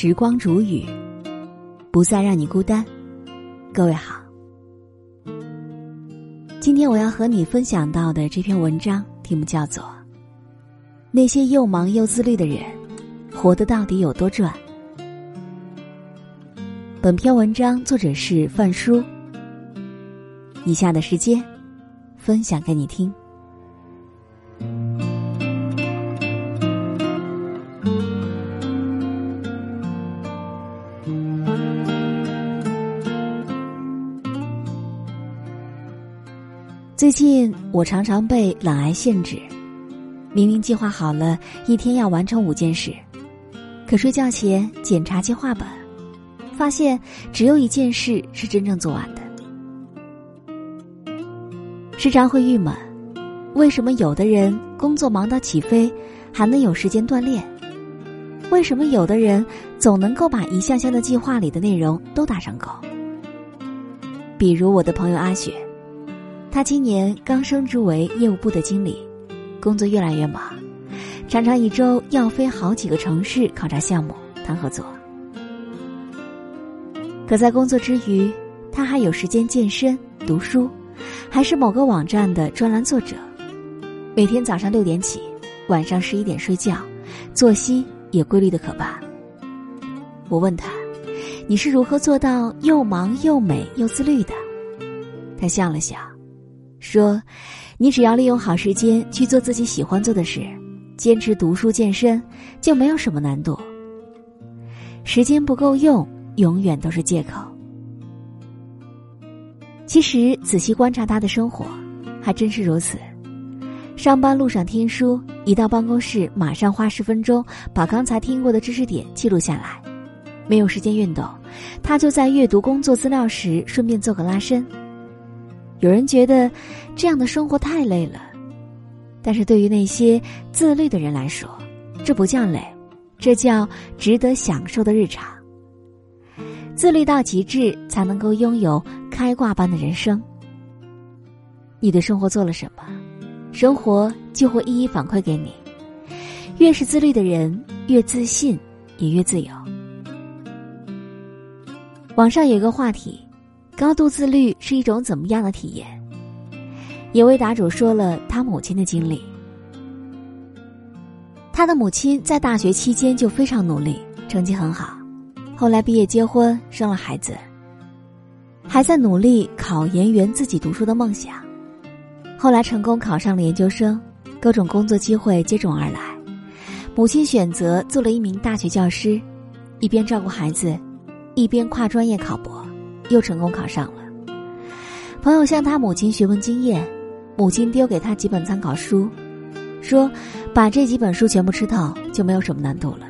时光煮雨，不再让你孤单。各位好，今天我要和你分享到的这篇文章题目叫做《那些又忙又自律的人，活得到底有多赚》。本篇文章作者是范叔。以下的时间，分享给你听。最近我常常被懒癌限制，明明计划好了一天要完成五件事，可睡觉前检查计划本，发现只有一件事是真正做完的。时常会郁闷，为什么有的人工作忙到起飞，还能有时间锻炼？为什么有的人总能够把一项项的计划里的内容都打上勾？比如我的朋友阿雪。他今年刚升职为业务部的经理，工作越来越忙，常常一周要飞好几个城市考察项目、谈合作。可在工作之余，他还有时间健身、读书，还是某个网站的专栏作者。每天早上六点起，晚上十一点睡觉，作息也规律的可怕。我问他：“你是如何做到又忙又美又自律的？”他笑了笑。说：“你只要利用好时间去做自己喜欢做的事，坚持读书健身，就没有什么难度。时间不够用，永远都是借口。其实仔细观察他的生活，还真是如此。上班路上听书，一到办公室马上花十分钟把刚才听过的知识点记录下来。没有时间运动，他就在阅读工作资料时顺便做个拉伸。”有人觉得这样的生活太累了，但是对于那些自律的人来说，这不叫累，这叫值得享受的日常。自律到极致，才能够拥有开挂般的人生。你对生活做了什么，生活就会一一反馈给你。越是自律的人，越自信，也越自由。网上有一个话题。高度自律是一种怎么样的体验？有位答主说了他母亲的经历。他的母亲在大学期间就非常努力，成绩很好，后来毕业结婚，生了孩子，还在努力考研圆自己读书的梦想。后来成功考上了研究生，各种工作机会接踵而来，母亲选择做了一名大学教师，一边照顾孩子，一边跨专业考博。又成功考上了。朋友向他母亲询问经验，母亲丢给他几本参考书，说：“把这几本书全部吃透，就没有什么难度了。”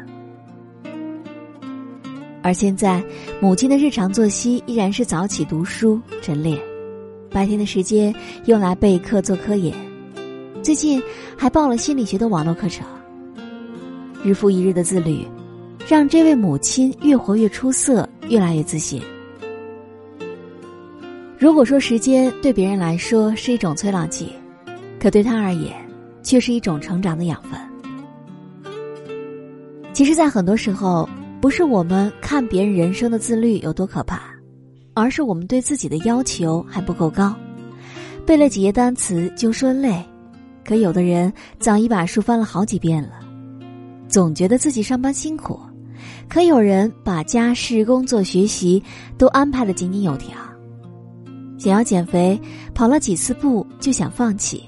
而现在，母亲的日常作息依然是早起读书、晨练，白天的时间用来备课做科研，最近还报了心理学的网络课程。日复一日的自律，让这位母亲越活越出色，越来越自信。如果说时间对别人来说是一种催老剂，可对他而言，却是一种成长的养分。其实，在很多时候，不是我们看别人人生的自律有多可怕，而是我们对自己的要求还不够高。背了几页单词就说累，可有的人早已把书翻了好几遍了，总觉得自己上班辛苦；可有人把家事、工作、学习都安排的井井有条。想要减肥，跑了几次步就想放弃，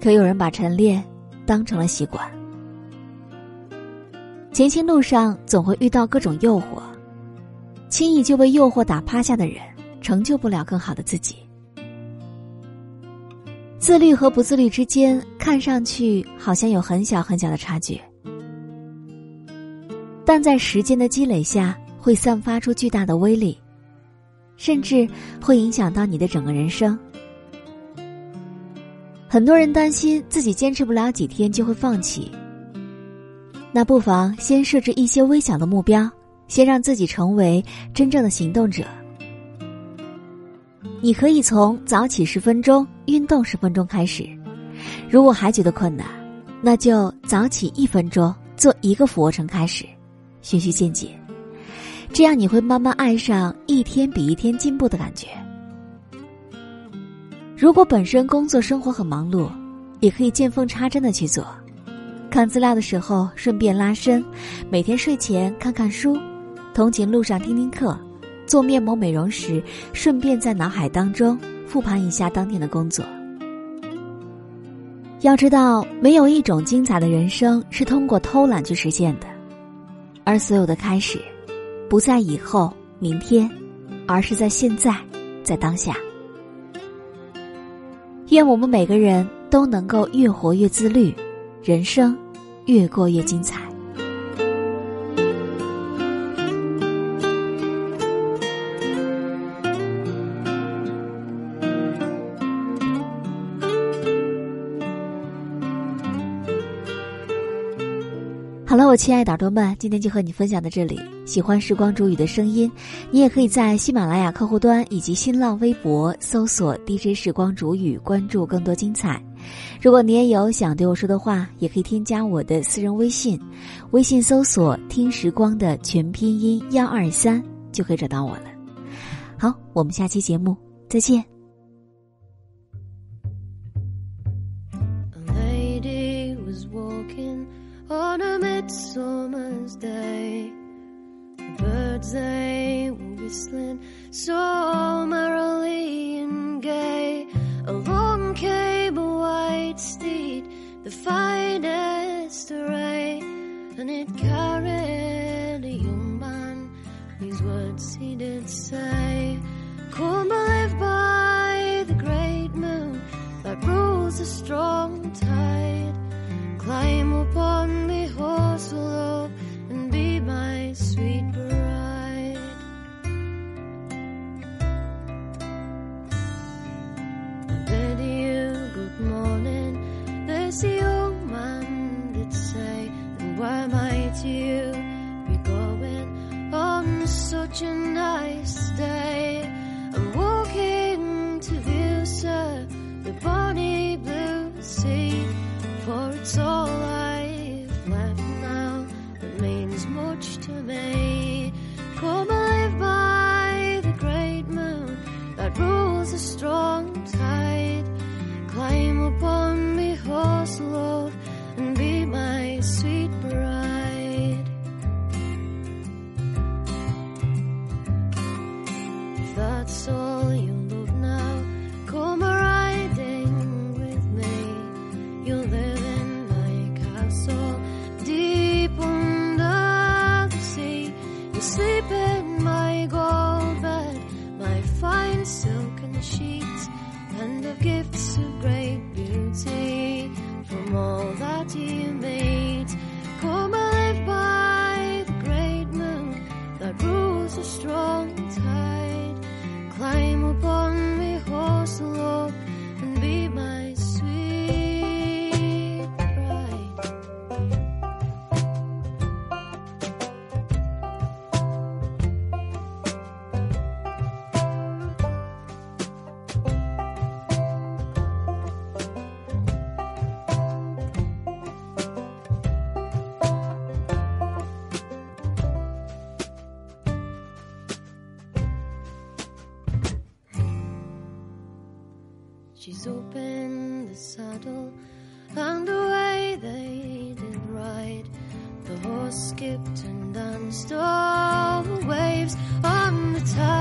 可有人把晨练当成了习惯。前行路上总会遇到各种诱惑，轻易就被诱惑打趴下的人，成就不了更好的自己。自律和不自律之间，看上去好像有很小很小的差距，但在时间的积累下，会散发出巨大的威力。甚至会影响到你的整个人生。很多人担心自己坚持不了几天就会放弃，那不妨先设置一些微小的目标，先让自己成为真正的行动者。你可以从早起十分钟、运动十分钟开始，如果还觉得困难，那就早起一分钟，做一个俯卧撑开始，循序渐进，这样你会慢慢爱上一天比一天进步的感觉。如果本身工作生活很忙碌，也可以见缝插针的去做。看资料的时候顺便拉伸，每天睡前看看书，通勤路上听听课，做面膜美容时顺便在脑海当中复盘一下当天的工作。要知道，没有一种精彩的人生是通过偷懒去实现的，而所有的开始，不在以后、明天，而是在现在，在当下。愿我们每个人都能够越活越自律，人生越过越精彩。好了，我亲爱的耳朵们，今天就和你分享到这里。喜欢时光煮雨的声音，你也可以在喜马拉雅客户端以及新浪微博搜索 “DJ 时光煮雨”，关注更多精彩。如果你也有想对我说的话，也可以添加我的私人微信，微信搜索“听时光”的全拼音幺二三，就可以找到我了。好，我们下期节目再见。on a midsummer's day. Birds they were whistling so merrily and gay. Along came a white steed, the finest array, and it carried a young man. These words he did say, young man did say, and where might you be going on such a nice day? I'm walking to view, sir, the bonny blue sea for it's all I've left now that means much to me. Come live by the great moon that rules the strong that's all you love now, come riding with me. You'll live in my castle, deep under the sea. You sleep in my gold bed, my fine silken sheets, and of gifts She's opened the saddle, and away they did ride. The horse skipped and danced all the waves on the tide.